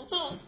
嘿嘿。